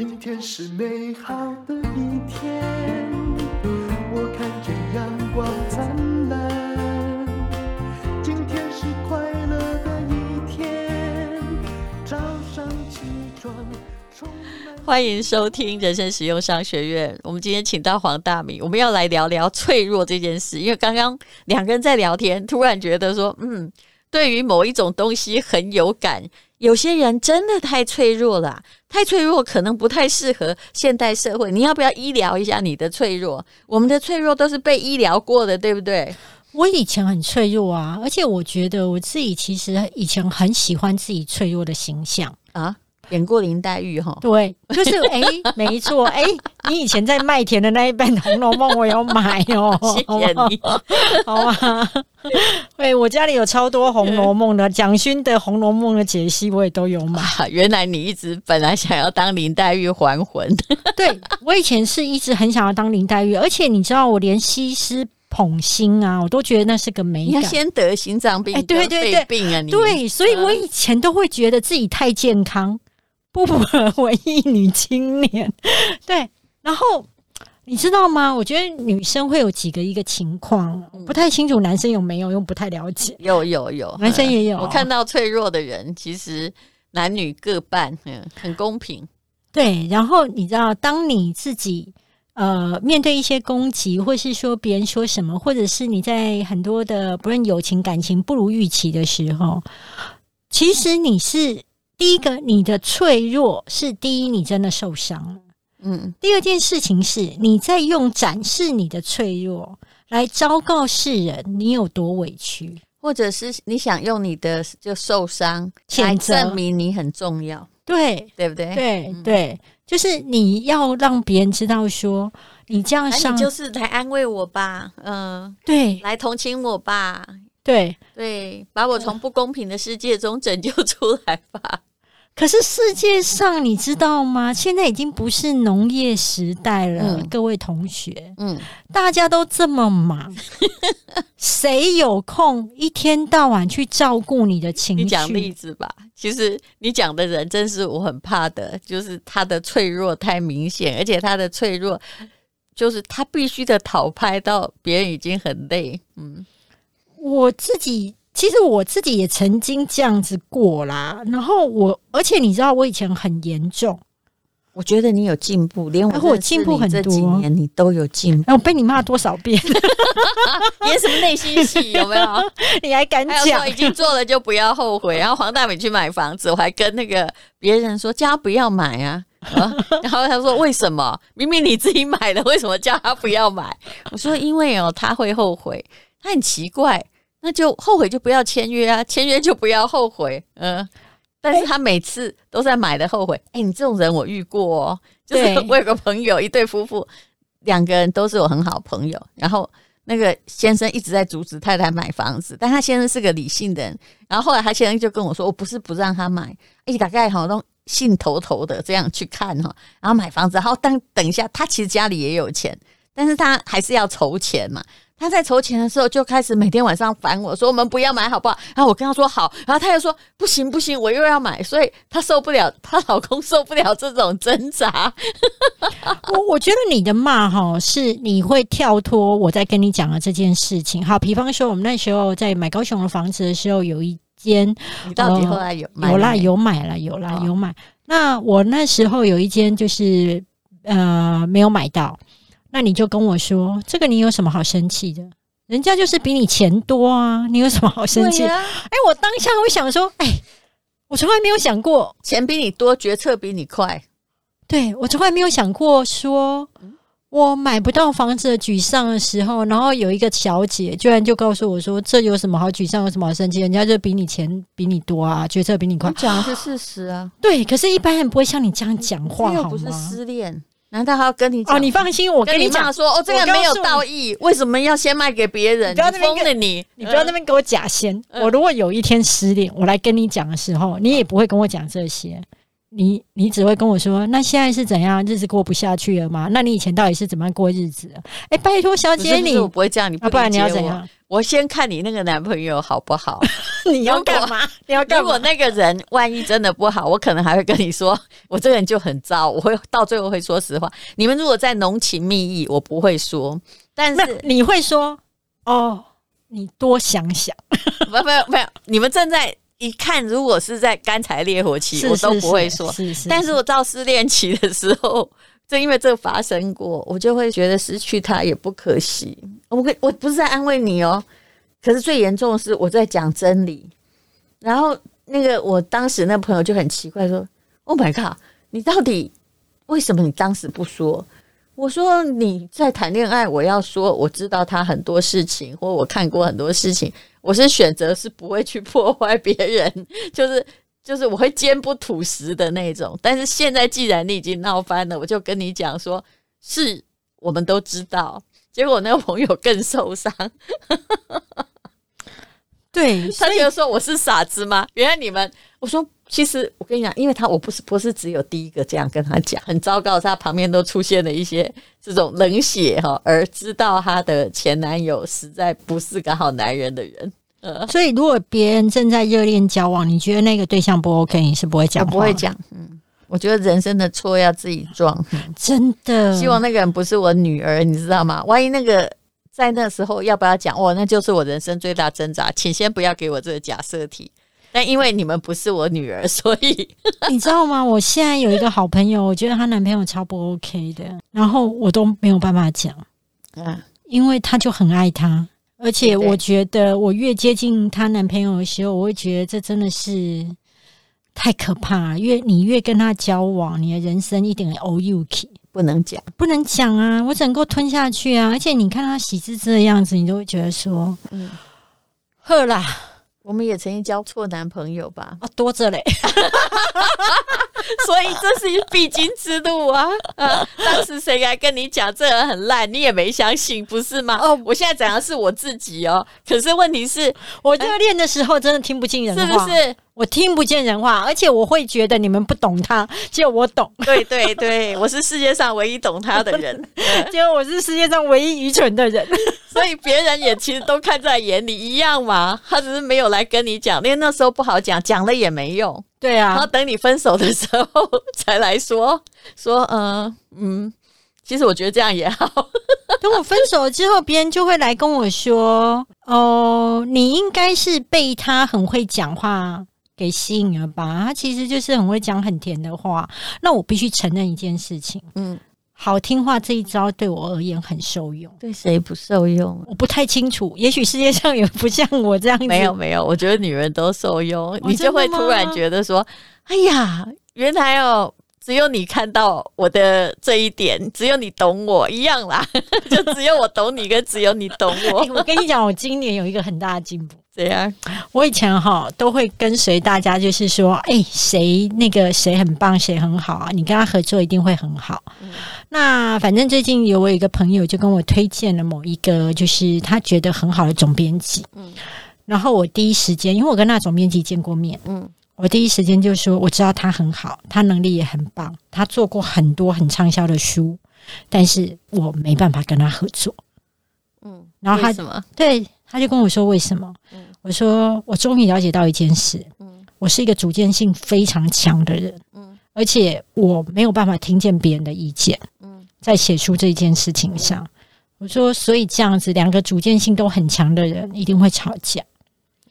今天是美好的一天，我看见阳光灿烂。今天是快乐的一天，早上起床。欢迎收听人生实用商学院。我们今天请到黄大米，我们要来聊聊脆弱这件事。因为刚刚两个人在聊天，突然觉得说，嗯，对于某一种东西很有感。有些人真的太脆弱了，太脆弱可能不太适合现代社会。你要不要医疗一下你的脆弱？我们的脆弱都是被医疗过的，对不对？我以前很脆弱啊，而且我觉得我自己其实以前很喜欢自己脆弱的形象啊。演过林黛玉哈，对，就是哎、欸，没错，哎、欸，你以前在麦田的那一本《红楼梦》，我有买哦，谢谢你，好吧？对，我家里有超多《红楼梦》的，蒋勋的《红楼梦》的解析我也都有买。原来你一直本来想要当林黛玉还魂，对，我以前是一直很想要当林黛玉，而且你知道，我连西施捧心啊，我都觉得那是个美感。你要先得心脏病，哎、欸，对对对，病啊，你对，所以我以前都会觉得自己太健康。不符合文艺女青年，对。然后你知道吗？我觉得女生会有几个一个情况，不太清楚男生有没有，又不太了解。有有有，男生也有。我看到脆弱的人，其实男女各半，嗯，很公平。对。然后你知道，当你自己呃面对一些攻击，或是说别人说什么，或者是你在很多的不论友情感情不如预期的时候，其实你是。第一个，你的脆弱是第一，你真的受伤了。嗯，第二件事情是，你在用展示你的脆弱来昭告世人你有多委屈，或者是你想用你的就受伤来证明你很重要。对，对不对？对、嗯、对，就是你要让别人知道说你这样伤，就是来安慰我吧，嗯，对，来同情我吧，对对，把我从不公平的世界中拯救出来吧。可是世界上，你知道吗？现在已经不是农业时代了，嗯、各位同学，嗯，大家都这么忙，谁有空一天到晚去照顾你的情绪？你讲例子吧。其实你讲的人，真是我很怕的，就是他的脆弱太明显，而且他的脆弱，就是他必须的讨拍到别人已经很累。嗯，我自己。其实我自己也曾经这样子过啦，然后我，而且你知道，我以前很严重。我觉得你有进步，连我进步很多，这几年你都有进步。我被你骂多少遍？演什么内心戏？有没有？你还敢讲？已经做了就不要后悔。然后黄大美去买房子，我还跟那个别人说叫他不要买啊。啊然后他说为什么？明明你自己买的，为什么叫他不要买？我说因为哦，他会后悔。他很奇怪。那就后悔就不要签约啊，签约就不要后悔，嗯。但是他每次都在买的后悔。哎、欸，你这种人我遇过哦，就是我有个朋友，一对夫妇，两个人都是我很好朋友。然后那个先生一直在阻止太太买房子，但他先生是个理性的人。然后后来他先生就跟我说：“我不是不让他买，哎，大概好像兴头头的这样去看哈，然后买房子。然后当等一下，他其实家里也有钱，但是他还是要筹钱嘛。”他在筹钱的时候就开始每天晚上烦我说，我们不要买好不好？然后我跟他说好，然后他又说不行不行，我又要买，所以他受不了，他老公受不了这种挣扎。我我觉得你的骂哈是你会跳脱我在跟你讲的这件事情。好，比方说我们那时候在买高雄的房子的时候，有一间，你到底后来有买、呃、有啦有买了有啦有买。那我那时候有一间就是呃没有买到。那你就跟我说，这个你有什么好生气的？人家就是比你钱多啊，你有什么好生气？哎、啊欸，我当下会想说，哎、欸，我从来没有想过钱比你多，决策比你快。对，我从来没有想过说，我买不到房子的沮丧的时候，然后有一个小姐居然就告诉我说，这有什么好沮丧，有什么好生气？人家就比你钱比你多啊，决策比你快。讲的是事实啊。对，可是一般人不会像你这样讲话，又不是失恋。难道还要跟你讲？哦，你放心，我跟你讲说，哦，这个没有道义，为什么要先卖给别人？你疯了你！你不要那边给我假先。我如果有一天失恋，我来跟你讲的时候，你也不会跟我讲这些。你你只会跟我说，那现在是怎样？日子过不下去了吗？那你以前到底是怎么样过日子？哎，拜托小姐你，你我不会这样，你不，然你要怎样？我先看你那个男朋友好不好？你要干嘛？你要干嘛？如果那个人万一真的不好，我可能还会跟你说，我这个人就很糟，我会到最后会说实话。你们如果在浓情蜜意，我不会说，但是你会说哦，你多想想。没没有没有，你们正在。一看，如果是在干柴烈火期，我都不会说。但是我到失恋期的时候，正因为这个发生过，我就会觉得失去他也不可惜。我可我不是在安慰你哦，可是最严重的是我在讲真理。然后那个我当时那朋友就很奇怪说：“Oh my god，你到底为什么你当时不说？”我说：“你在谈恋爱，我要说我知道他很多事情，或我看过很多事情。”我是选择是不会去破坏别人，就是就是我会坚不吐实的那种。但是现在既然你已经闹翻了，我就跟你讲说，是我们都知道。结果那个朋友更受伤，对，他就说我是傻子吗？原来你们，我说。其实我跟你讲，因为他我不是不是只有第一个这样跟他讲，很糟糕，他旁边都出现了一些这种冷血哈，而知道他的前男友实在不是个好男人的人。呃，所以如果别人正在热恋交往，你觉得那个对象不 OK，你是不会讲，不会讲。嗯，我觉得人生的错要自己撞，真的。希望那个人不是我女儿，你知道吗？万一那个在那时候要不要讲？哇，那就是我人生最大挣扎。请先不要给我这个假设题。但因为你们不是我女儿，所以 你知道吗？我现在有一个好朋友，我觉得她男朋友超不 OK 的，然后我都没有办法讲，啊，因为他就很爱她，而且我觉得我越接近她男朋友的时候，我会觉得这真的是太可怕了。越你越跟他交往，你的人生一点 O U K 不能讲，不能讲啊！我只能够吞下去啊！而且你看他喜滋滋的样子，你都会觉得说，嗯，喝啦。我们也曾经交错男朋友吧？啊，多着嘞 所以这是必经之路啊！啊，当时谁来跟你讲这人很烂，你也没相信，不是吗？哦，我现在讲的是我自己哦。可是问题是我热恋的时候真的听不进人话，是不是？我听不见人话，而且我会觉得你们不懂他，只有我懂。对对对，我是世界上唯一懂他的人，结果我是世界上唯一愚蠢的人，所以别人也其实都看在眼里一样嘛。他只是没有来跟你讲，因为那时候不好讲，讲了也没用。对啊，然后等你分手的时候才来说 说，嗯、呃、嗯，其实我觉得这样也好。等我分手之后，别人就会来跟我说：“哦，你应该是被他很会讲话。”给吸引了吧？他其实就是很会讲很甜的话。那我必须承认一件事情，嗯，好听话这一招对我而言很受用。对谁不受用？我不太清楚。也许世界上有不像我这样子。没有没有，我觉得女人都受用。哦，你就会突然觉得说：“哎呀，原来哦，只有你看到我的这一点，只有你懂我一样啦。”就只有我懂你，跟只有你懂我。欸，我跟你讲，我今年有一个很大的进步。对呀，我以前哈都会跟随大家，就是说，哎，谁那个谁很棒，谁很好啊？你跟他合作一定会很好。嗯、那反正最近有我有一个朋友就跟我推荐了某一个，就是他觉得很好的总编辑。嗯，然后我第一时间，因为我跟那总编辑见过面，嗯，我第一时间就说我知道他很好，他能力也很棒，他做过很多很畅销的书，但是我没办法跟他合作。嗯，然后他什么？对。他就跟我说：“为什么？”嗯、我说：“我终于了解到一件事。嗯、我是一个主见性非常强的人。嗯、而且我没有办法听见别人的意见。嗯、在写书这件事情上，嗯、我说，所以这样子，两个主见性都很强的人一定会吵架。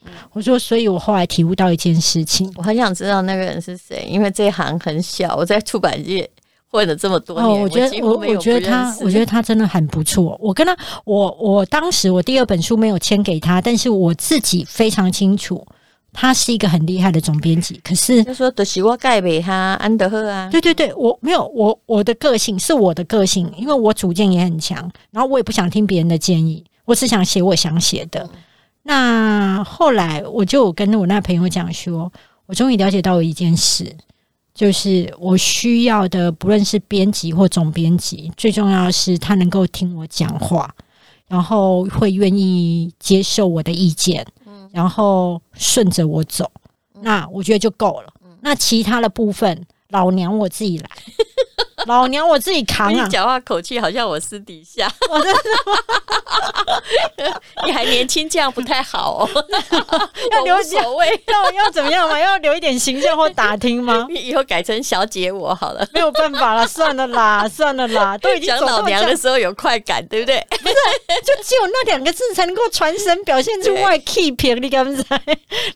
嗯、我说，所以我后来体悟到一件事情，我很想知道那个人是谁，因为这一行很小，我在出版界。”混了这么多年，哦，我觉得我我觉得他，我觉得他真的很不错。我跟他，我我当时我第二本书没有签给他，但是我自己非常清楚，他是一个很厉害的总编辑。可是他说的是我盖给他安德赫啊，对对对，我没有我我的个性是我的个性，因为我主见也很强，然后我也不想听别人的建议，我只想写我想写的。嗯、那后来我就跟我那朋友讲说，我终于了解到一件事。就是我需要的，不论是编辑或总编辑，最重要的是他能够听我讲话，然后会愿意接受我的意见，然后顺着我走，那我觉得就够了。那其他的部分，老娘我自己来。老娘我自己扛啊！你讲话口气好像我私底下，你还年轻，这样不太好哦。要留所谓要要怎么样嘛？要留一点形象或打听吗？你 以后改成小姐我好了，没有办法了，算了啦，算了啦，都已经讲老娘的时候有快感，对不对？不是，就只有那两个字才能够传神，表现出外 keep，你敢不敢？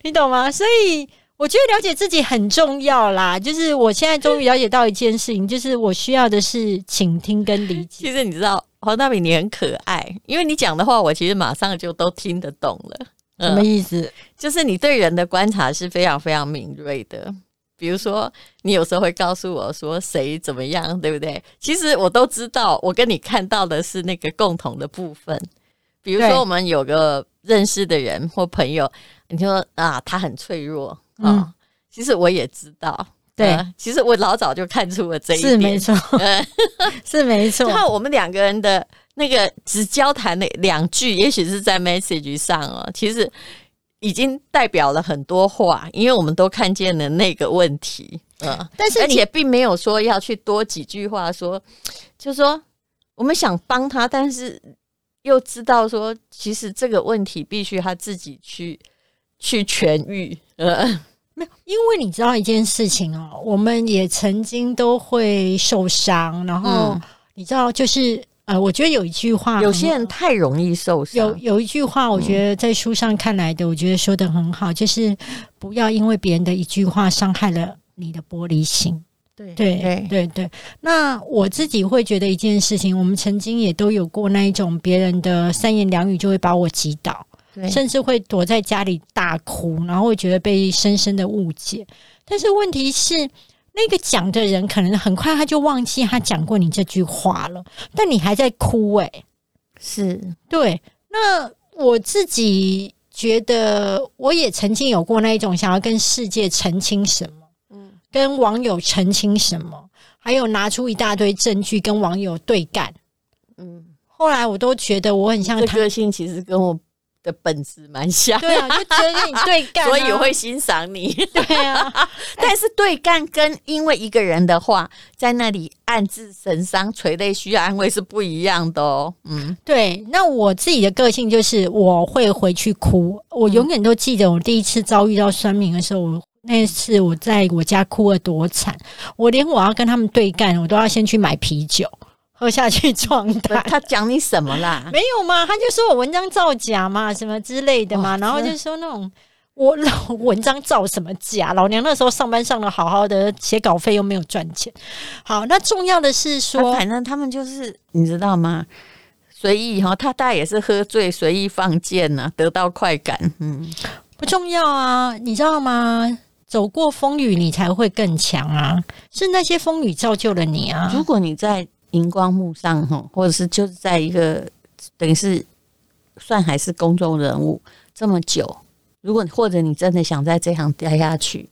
你懂吗？所以。我觉得了解自己很重要啦，就是我现在终于了解到一件事情，就是我需要的是倾听跟理解。其实你知道，黄大米你很可爱，因为你讲的话，我其实马上就都听得懂了。什么意思？就是你对人的观察是非常非常敏锐的。比如说，你有时候会告诉我说谁怎么样，对不对？其实我都知道，我跟你看到的是那个共同的部分。比如说，我们有个认识的人或朋友，你说啊，他很脆弱。嗯、哦，其实我也知道，对、呃，其实我老早就看出了这一点，是没错，呃、是没错。然后我们两个人的那个只交谈了两句，也许是在 message 上哦，其实已经代表了很多话，因为我们都看见了那个问题，嗯、呃，但是而且并没有说要去多几句话说，就是说我们想帮他，但是又知道说，其实这个问题必须他自己去。去痊愈，呃，没有，因为你知道一件事情哦，我们也曾经都会受伤，然后你知道，就是呃，我觉得有一句话，有些人太容易受伤。有有一句话，我觉得在书上看来的，我觉得说的很好，就是不要因为别人的一句话伤害了你的玻璃心。对对对对对。那我自己会觉得一件事情，我们曾经也都有过那一种别人的三言两语就会把我击倒。甚至会躲在家里大哭，然后会觉得被深深的误解。但是问题是，那个讲的人可能很快他就忘记他讲过你这句话了，但你还在哭诶，是对。那我自己觉得，我也曾经有过那一种想要跟世界澄清什么，嗯，跟网友澄清什么，还有拿出一大堆证据跟网友对干，嗯。后来我都觉得我很像他个性，其实跟我。的本质蛮像，对啊，就觉得跟你对干，所以我会欣赏你，对啊。但是对干跟因为一个人的话，在那里暗自神伤、垂泪需要安慰是不一样的哦。嗯，对。那我自己的个性就是我会回去哭，我永远都记得我第一次遭遇到酸民的时候，我那次我在我家哭了多惨，我连我要跟他们对干，我都要先去买啤酒。喝下去状态，他讲你什么啦？没有嘛，他就说我文章造假嘛，什么之类的嘛，然后就说那种我老文章造什么假？老娘那时候上班上的好好的，写稿费又没有赚钱。好，那重要的是说，反正他们就是你知道吗？随意哈，他大概也是喝醉随意放箭呐、啊，得到快感。嗯，不重要啊，你知道吗？走过风雨，你才会更强啊！是那些风雨造就了你啊！如果你在。荧光幕上哈，或者是就是在一个等于是算还是公众人物这么久，如果或者你真的想在这行待下去，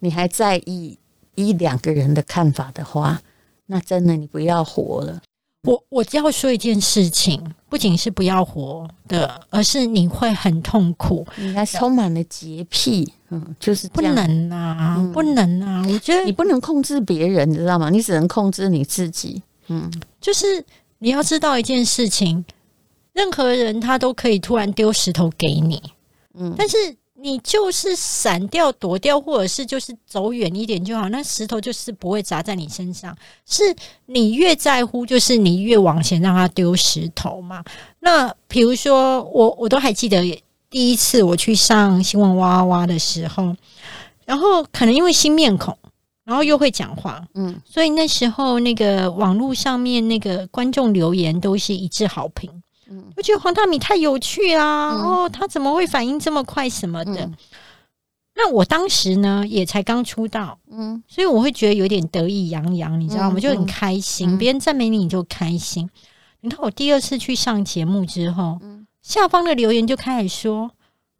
你还在意一两个人的看法的话，那真的你不要活了。我我要说一件事情，不仅是不要活的，而是你会很痛苦，你还充满了洁癖，嗯，就是不能啊，嗯、不能啊！我觉得你不能控制别人，你知道吗？你只能控制你自己。嗯，就是你要知道一件事情，任何人他都可以突然丢石头给你，嗯，但是你就是闪掉、躲掉，或者是就是走远一点就好，那石头就是不会砸在你身上。是你越在乎，就是你越往前让他丢石头嘛。那比如说，我我都还记得第一次我去上新闻哇哇哇的时候，然后可能因为新面孔。然后又会讲话，嗯，所以那时候那个网络上面那个观众留言都是一致好评，嗯，我觉得黄大米太有趣啦，嗯、哦，他怎么会反应这么快什么的？嗯、那我当时呢也才刚出道，嗯，所以我会觉得有点得意洋洋，你知道吗？嗯、就很开心，嗯、别人赞美你你就开心。你看我第二次去上节目之后，嗯、下方的留言就开始说，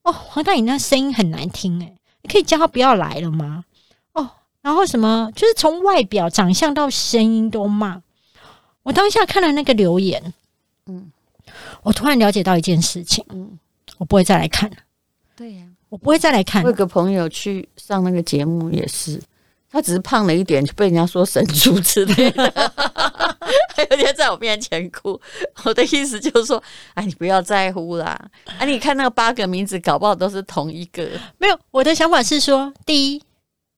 哦，黄大米那声音很难听，哎，你可以叫他不要来了吗？然后什么，就是从外表、长相到声音都骂。我当下看了那个留言，嗯，我突然了解到一件事情，嗯，我不会再来看了。对呀，我不会再来看。我有个朋友去上那个节目也是，他只是胖了一点，就被人家说神猪之类的，还有天在我面前哭。我的意思就是说，哎，你不要在乎啦。哎、啊，你看那个八个名字，搞不好都是同一个。没有，我的想法是说，第一，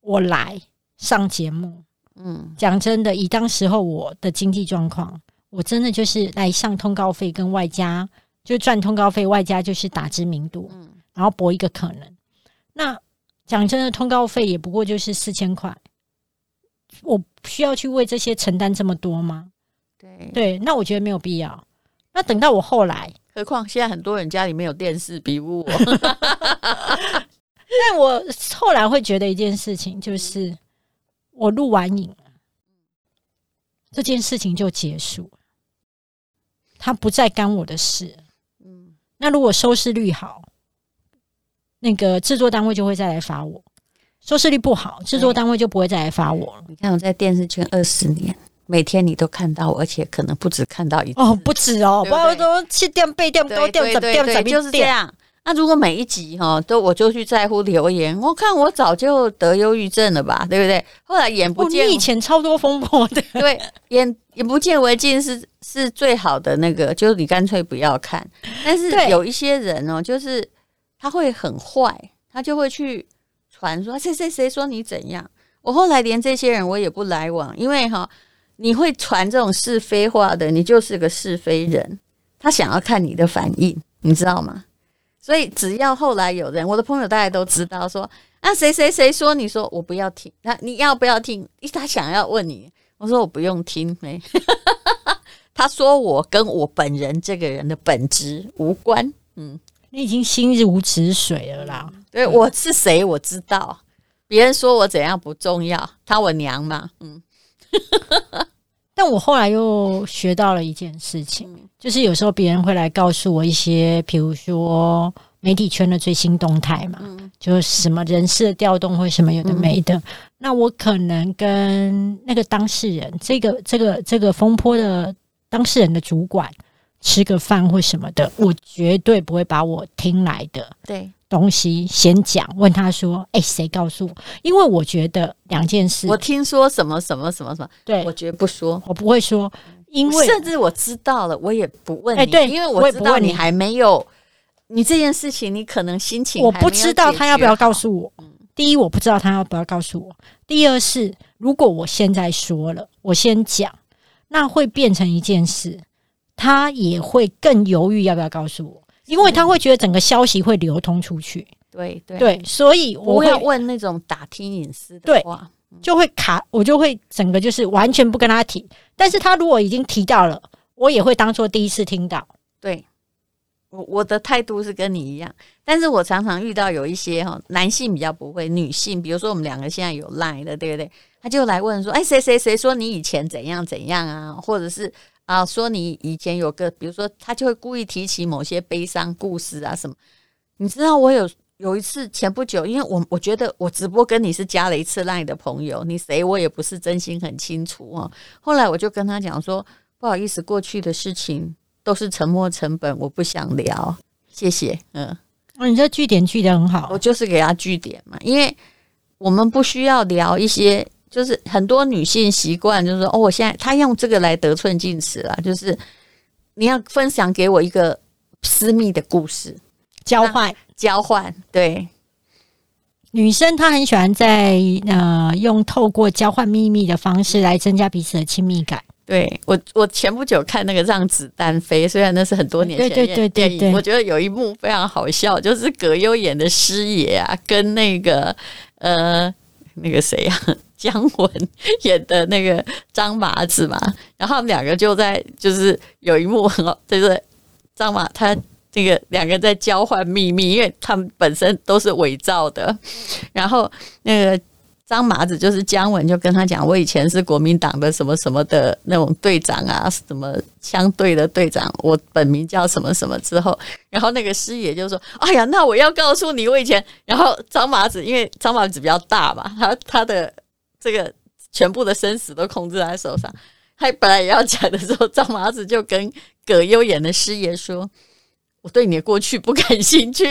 我来上节目，嗯，讲真的，以当时候我的经济状况，我真的就是来上通告费跟外加，就赚通告费外加就是打知名度，嗯，然后博一个可能。那讲真的，通告费也不过就是四千块。我需要去为这些承担这么多吗？对对，那我觉得没有必要。那等到我后来，何况现在很多人家里面有电视，比不我。但我后来会觉得一件事情，就是我录完影，这件事情就结束，他不再干我的事。嗯，那如果收视率好，那个制作单位就会再来罚我。收视率不好，制作单位就不会再来发我了。你看我在电视圈二十年，每天你都看到我，而且可能不止看到一次哦，不止哦，不要说七点八点多点怎么点就是这样。那如果每一集哈都我就去在乎留言，我看我早就得忧郁症了吧，对不对？后来眼不见，你以前超多风波 的，对，眼眼不见为净是是最好的那个，就是你干脆不要看。但是有一些人哦，就是他会很坏，他就会去。传说谁谁谁说你怎样？我后来连这些人我也不来往，因为哈，你会传这种是非话的，你就是个是非人。他想要看你的反应，你知道吗？所以只要后来有人，我的朋友大家都知道说，啊谁谁谁说你说我不要听，那你要不要听？他想要问你，我说我不用听，没。他说我跟我本人这个人的本质无关，嗯。你已经心如止水了啦。对，我是谁？我知道。别人说我怎样不重要，他我娘嘛。嗯。但我后来又学到了一件事情，就是有时候别人会来告诉我一些，比如说媒体圈的最新动态嘛，就是什么人事的调动或什么有的没的。那我可能跟那个当事人，这个这个这个风波的当事人的主管。吃个饭或什么的，我绝对不会把我听来的对东西先讲，问他说：“哎，谁告诉我？”因为我觉得两件事，我听说什么什么什么什么，对我绝不说，我不会说，因为甚至我知道了，我也不问你，对，因为我知道你还没有你这件事情，你可能心情我不知道他要不要告诉我。第一，我不知道他要不要告诉我；第二是，如果我现在说了，我先讲，那会变成一件事。他也会更犹豫要不要告诉我，因为他会觉得整个消息会流通出去。对对对，所以我会问那种打听隐私的话，对，就会卡，我就会整个就是完全不跟他提。但是他如果已经提到了，我也会当做第一次听到。对，我我的态度是跟你一样，但是我常常遇到有一些哈男性比较不会，女性比如说我们两个现在有 line 的，对不对？他就来问说，哎，谁谁谁说你以前怎样怎样啊，或者是。啊，说你以前有个，比如说他就会故意提起某些悲伤故事啊什么。你知道我有有一次前不久，因为我我觉得我直播跟你是加了一次 LINE 的朋友，你谁我也不是真心很清楚哦。后来我就跟他讲说，不好意思，过去的事情都是沉没成本，我不想聊，谢谢。嗯，哦，你这据点据的很好，我就是给他据点嘛，因为我们不需要聊一些。就是很多女性习惯，就是说，哦，我现在她用这个来得寸进尺了。就是你要分享给我一个私密的故事，交换交换。对，女生她很喜欢在呃用透过交换秘密的方式来增加彼此的亲密感。对我，我前不久看那个《让子弹飞》，虽然那是很多年前的电影，对对对对对，我觉得有一幕非常好笑，就是葛优演的师爷啊，跟那个呃那个谁啊。姜文演的那个张麻子嘛，然后他们两个就在，就是有一幕很好，就是张麻他那个两个在交换秘密，因为他们本身都是伪造的。然后那个张麻子就是姜文就跟他讲，我以前是国民党的什么什么的那种队长啊，什么枪队的队长，我本名叫什么什么之后，然后那个师爷就说：“哎呀，那我要告诉你，我以前……”然后张麻子因为张麻子比较大嘛，他他的。这个全部的生死都控制在手上。他本来也要讲的时候，张麻子就跟葛优演的师爷说：“我对你的过去不感兴趣。”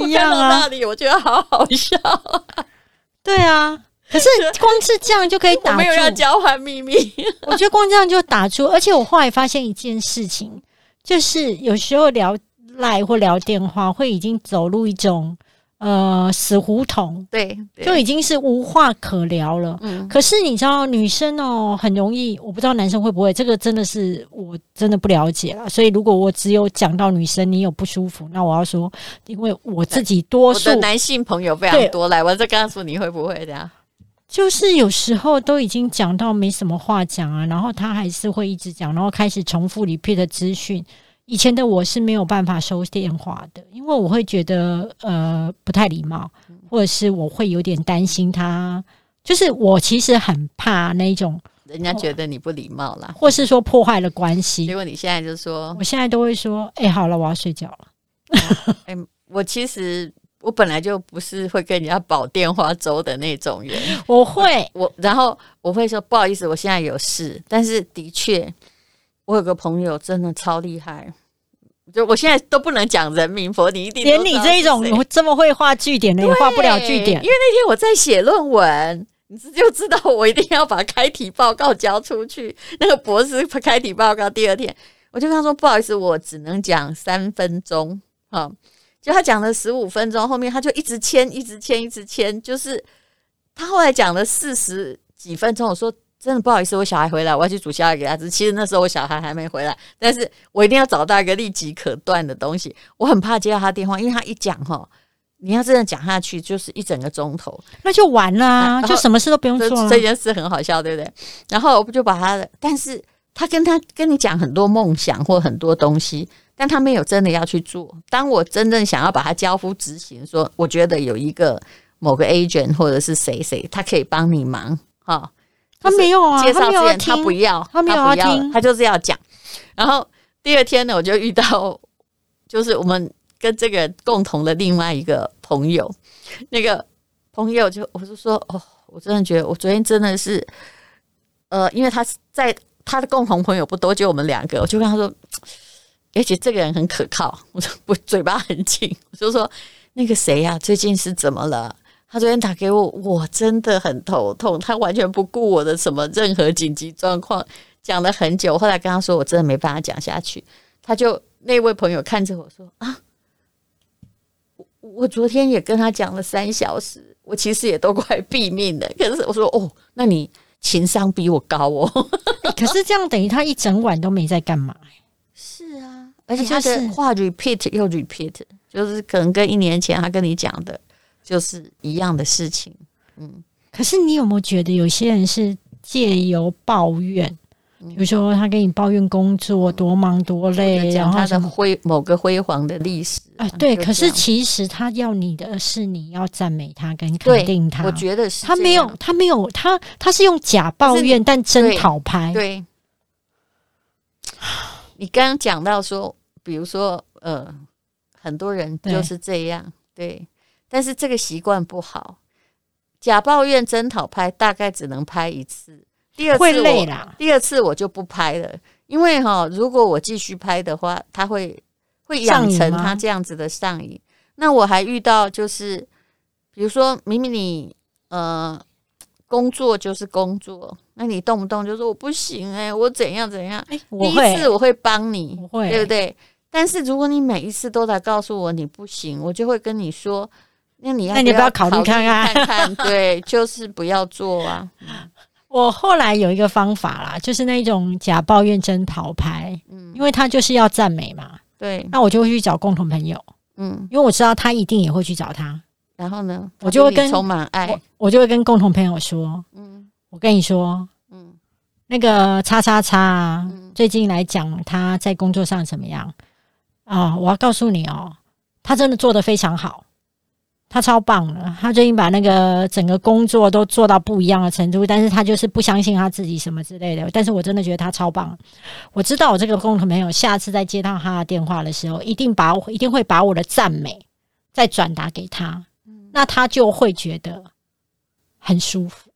一样啊，那里我觉得好好笑。对啊，可是光是这样就可以打住。没有要交换秘密，我觉得光这样就打出。而且我后来发现一件事情，就是有时候聊赖或聊电话，会已经走入一种。呃，死胡同，对，对，就已经是无话可聊了。嗯，可是你知道，女生哦，很容易，我不知道男生会不会，这个真的是我真的不了解了。所以，如果我只有讲到女生，你有不舒服，那我要说，因为我自己多数男性朋友非常多，来，我再告诉你会不会这样？就是有时候都已经讲到没什么话讲啊，然后他还是会一直讲，然后开始重复 repeat 的资讯。以前的我是没有办法收电话的，因为我会觉得呃不太礼貌，或者是我会有点担心他。就是我其实很怕那种人家觉得你不礼貌啦，或是说破坏了关系。结果你现在就说，我现在都会说，哎、欸，好了，我要睡觉了。哎、欸，我其实我本来就不是会跟人家煲电话粥的那种人，我会，我然后我会说不好意思，我现在有事。但是的确，我有个朋友真的超厉害。就我现在都不能讲人名，佛你一定连你这一种这么会画句点的也画不了句点。因为那天我在写论文，你就知道我一定要把开题报告交出去。那个博士开题报告第二天，我就跟他说不好意思，我只能讲三分钟。哈，就他讲了十五分钟，后面他就一直签，一直签，一直签，就是他后来讲了四十几分钟。我说。真的不好意思，我小孩回来，我要去煮宵夜给他吃。其实那时候我小孩还没回来，但是我一定要找到一个立即可断的东西。我很怕接到他电话，因为他一讲哈，你要真的讲下去，就是一整个钟头，那就完了啊，就什么事都不用做了。这件事很好笑，对不对？然后我不就把他的，但是他跟他跟你讲很多梦想或很多东西，但他没有真的要去做。当我真正想要把他交付执行，说我觉得有一个某个 agent 或者是谁谁，他可以帮你忙哈。他没有啊，介绍之前他不要，他没有要听，他就是要讲。然后第二天呢，我就遇到，就是我们跟这个共同的另外一个朋友，那个朋友就我就说哦，我真的觉得我昨天真的是，呃，因为他在他的共同朋友不多，就我们两个，我就跟他说，而且这个人很可靠，我说 我嘴巴很紧，我就说那个谁呀，最近是怎么了？他昨天打给我，我真的很头痛。他完全不顾我的什么任何紧急状况，讲了很久。后来跟他说，我真的没办法讲下去。他就那位朋友看着我说：“啊，我我昨天也跟他讲了三小时，我其实也都快毙命了。可是我说，哦，那你情商比我高哦。可是这样等于他一整晚都没在干嘛？是啊，而且他的话 repeat 又 repeat，就是可能跟一年前他跟你讲的。”就是一样的事情，嗯。可是你有没有觉得有些人是借由抱怨，比如说他跟你抱怨工作多忙多累，然后他的辉某个辉煌的历史啊？对。可是其实他要你的是你要赞美他跟肯定他。我觉得是他没有，他没有，他他是用假抱怨但真讨拍。对。你刚刚讲到说，比如说呃，很多人就是这样，对。但是这个习惯不好，假抱怨真讨拍，大概只能拍一次，第二次我会累啦。第二次我就不拍了，因为哈，如果我继续拍的话，他会会养成他这样子的上瘾。那我还遇到就是，比如说明明你呃工作就是工作，那你动不动就说我不行哎、欸，我怎样怎样？哎，第一次我会帮你，对不对？但是如果你每一次都在告诉我你不行，我就会跟你说。那你要那你不要考虑看看？看看，对，就是不要做啊。我后来有一个方法啦，就是那种假抱怨真讨拍，嗯，因为他就是要赞美嘛，对。那我就会去找共同朋友，嗯，因为我知道他一定也会去找他。然后呢，我就会跟充满爱我，我就会跟共同朋友说，嗯，我跟你说，嗯，那个叉叉叉，最近来讲他在工作上怎么样啊？我要告诉你哦，他真的做得非常好。他超棒的，他最近把那个整个工作都做到不一样的程度，但是他就是不相信他自己什么之类的。但是我真的觉得他超棒。我知道我这个共同朋友下次再接到他的电话的时候，一定把我一定会把我的赞美再转达给他，那他就会觉得很舒服。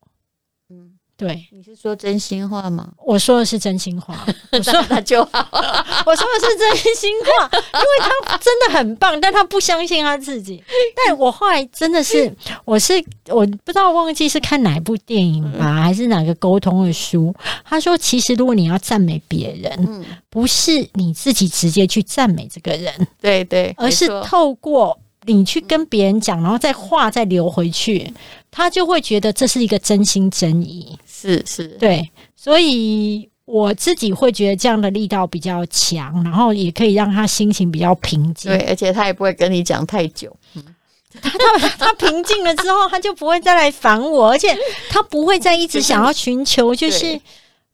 嗯，对，你是说真心话吗？我说的是真心话，我说那就好。我说的是真心话，因为他真的很棒，但他不相信他自己。但我后来真的是，我是我不知道忘记是看哪一部电影吧，还是哪个沟通的书。他说，其实如果你要赞美别人，不是你自己直接去赞美这个人，对对，而是透过你去跟别人讲，然后再话再流回去，他就会觉得这是一个真心真意。是是，对，所以我自己会觉得这样的力道比较强，然后也可以让他心情比较平静。对，而且他也不会跟你讲太久。嗯，他他他平静了之后，他就不会再来烦我，而且他不会再一直想要寻求，就是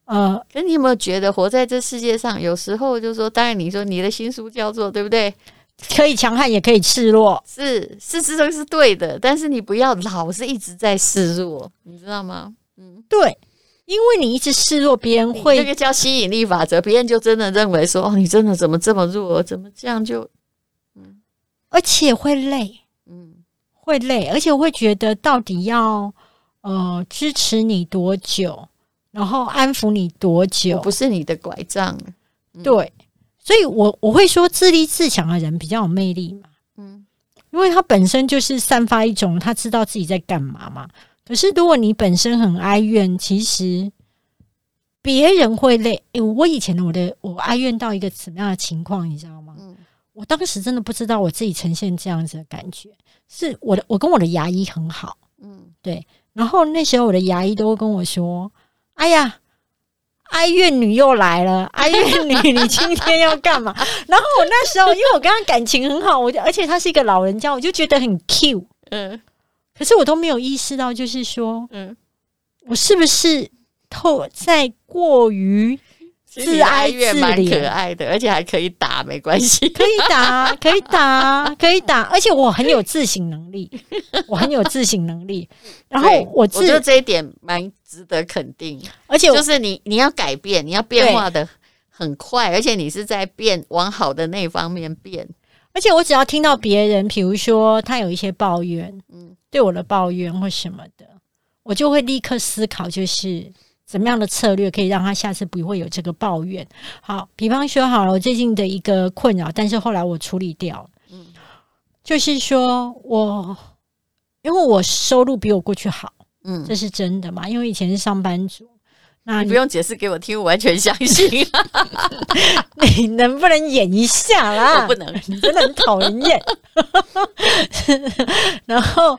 呃，可你有没有觉得活在这世界上，有时候就是说，当然你说你的新书叫做对不对？可以强悍，也可以示弱，是事实都是对的，但是你不要老是一直在示弱，你知道吗？嗯，对，因为你一直示弱，别人会这个叫吸引力法则，别人就真的认为说，哦，你真的怎么这么弱，怎么这样就，嗯，而且会累，嗯，会累，而且我会觉得到底要呃支持你多久，然后安抚你多久，不是你的拐杖，嗯、对。所以我，我我会说，自立自强的人比较有魅力嘛，嗯，因为他本身就是散发一种他知道自己在干嘛嘛。可是，如果你本身很哀怨，其实别人会累。欸，我以前的我的我哀怨到一个什么样的情况，你知道吗？嗯，我当时真的不知道我自己呈现这样子的感觉。是我的，我跟我的牙医很好，嗯，对。然后那时候我的牙医都会跟我说：“哎呀。”哀怨女又来了，哀怨女，你今天要干嘛？然后我那时候，因为我跟他感情很好，我就而且他是一个老人家，我就觉得很 cute。嗯，可是我都没有意识到，就是说，嗯，我是不是透在过于。自哀自怜，蛮可爱的，而且还可以打，没关系，可以打，可以打，可以打，而且我很有自省能力，我很有自省能力。然后我自我觉得这一点蛮值得肯定，而且就是你你要改变，你要变化的很快，而且你是在变往好的那方面变。而且我只要听到别人，比如说他有一些抱怨，嗯，对我的抱怨或什么的，我就会立刻思考，就是。怎么样的策略可以让他下次不会有这个抱怨？好，比方说，好了，我最近的一个困扰，但是后来我处理掉了。嗯，就是说我因为我收入比我过去好，嗯，这是真的嘛？因为以前是上班族，那你，你不用解释给我听，我完全相信。你能不能演一下啦？我不能，你真的很讨人厌。然后。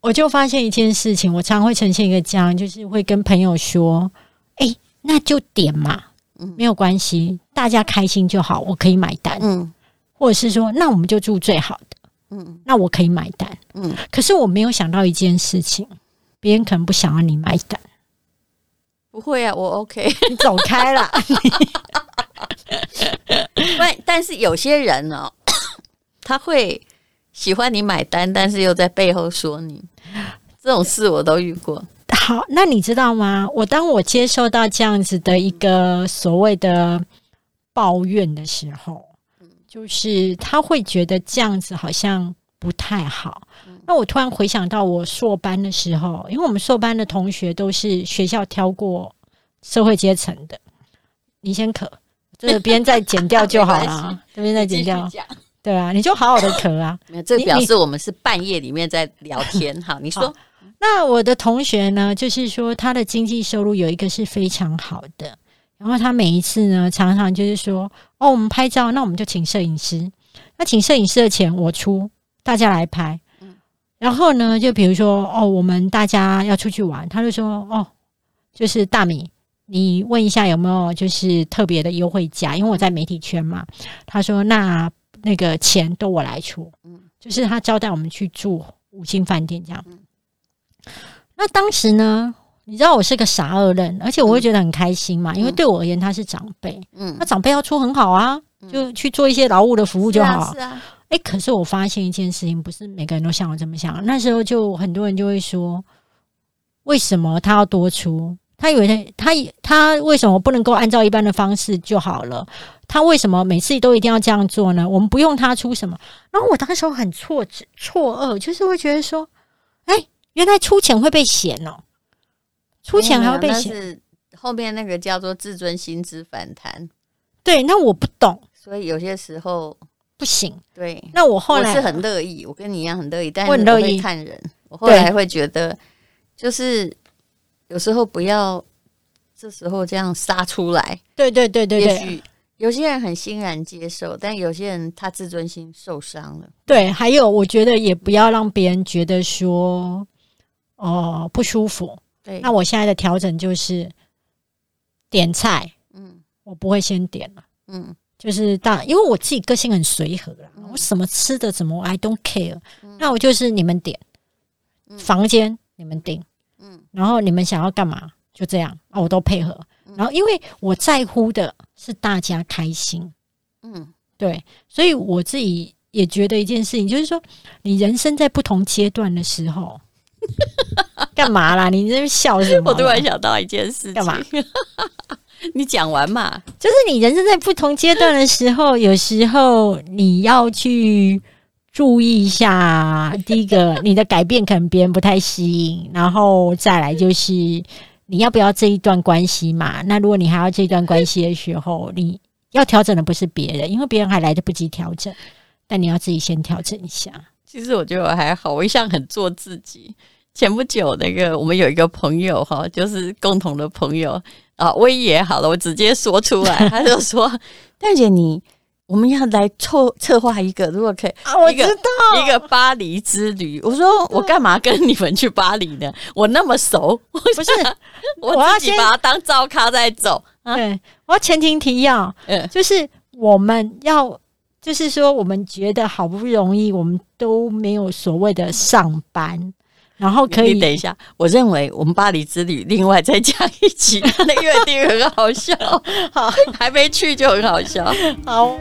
我就发现一件事情，我常常会呈现一个这样，就是会跟朋友说：“哎、欸，那就点嘛，嗯，没有关系，大家开心就好，我可以买单。”嗯，或者是说：“那我们就住最好的。”嗯，那我可以买单。嗯，可是我没有想到一件事情，别人可能不想要你买单。不会啊，我 OK，你走开了。但但是有些人呢、哦，他会。喜欢你买单，但是又在背后说你，这种事我都遇过。好，那你知道吗？我当我接受到这样子的一个所谓的抱怨的时候，就是他会觉得这样子好像不太好。那我突然回想到我硕班的时候，因为我们硕班的同学都是学校挑过社会阶层的，你先咳，这边再剪掉就好了，这边再剪掉。对啊，你就好好的咳啊！这表示我们是半夜里面在聊天。好，你 说，那我的同学呢？就是说他的经济收入有一个是非常好的，然后他每一次呢，常常就是说，哦，我们拍照，那我们就请摄影师，那请摄影师的钱我出，大家来拍。然后呢，就比如说，哦，我们大家要出去玩，他就说，哦，就是大米，你问一下有没有就是特别的优惠价，因为我在媒体圈嘛。他说那。那个钱都我来出，嗯，就是他招待我们去住五星饭店这样。那当时呢，你知道我是个傻二愣，而且我会觉得很开心嘛，因为对我而言他是长辈，嗯，那长辈要出很好啊，就去做一些劳务的服务就好。是啊，哎，可是我发现一件事情，不是每个人都像我这么想。那时候就很多人就会说，为什么他要多出？他以为他他他为什么不能够按照一般的方式就好了？他为什么每次都一定要这样做呢？我们不用他出什么。然后我当时很错错愕，就是会觉得说，哎，原来出钱会被嫌哦。出钱还会被嫌。是后面那个叫做自尊心之反弹。对，那我不懂，所以有些时候不行。对，那我后来我是很乐意，我跟你一样很乐意，但是我很乐意看人。我后来会觉得，就是有时候不要这时候这样杀出来。对对对对对。也许有些人很欣然接受，但有些人他自尊心受伤了。对，还有我觉得也不要让别人觉得说哦、呃、不舒服。对，那我现在的调整就是点菜，嗯，我不会先点了，嗯，就是大因为我自己个性很随和啦，嗯、我什么吃的怎么 I don't care，、嗯、那我就是你们点，嗯、房间你们定，嗯，然后你们想要干嘛就这样啊，我都配合。然后，因为我在乎的是大家开心，嗯，对，所以我自己也觉得一件事情，就是说，你人生在不同阶段的时候，干嘛啦？你在那边笑什么？我突然想到一件事情，干嘛？你讲完嘛？就是你人生在不同阶段的时候，有时候你要去注意一下。第一个，你的改变可能别人不太适应，然后再来就是。你要不要这一段关系嘛？那如果你还要这一段关系的时候，你要调整的不是别人，因为别人还来得不及调整，但你要自己先调整一下。其实我觉得我还好，我一向很做自己。前不久那个我们有一个朋友哈，就是共同的朋友啊，威爷好了，我直接说出来，他就说：“ 大姐你。”我们要来策策划一个，如果可以，啊，我知道一个巴黎之旅。我说我干嘛跟你们去巴黎呢？我那么熟，不是我自己把它当照咖在走。对，我要前庭提要，嗯，就是我们要，就是说我们觉得好不容易，我们都没有所谓的上班。然后可以等一下，我认为我们巴黎之旅另外再讲一集，那个约定很好笑，好，还没去就很好笑，好。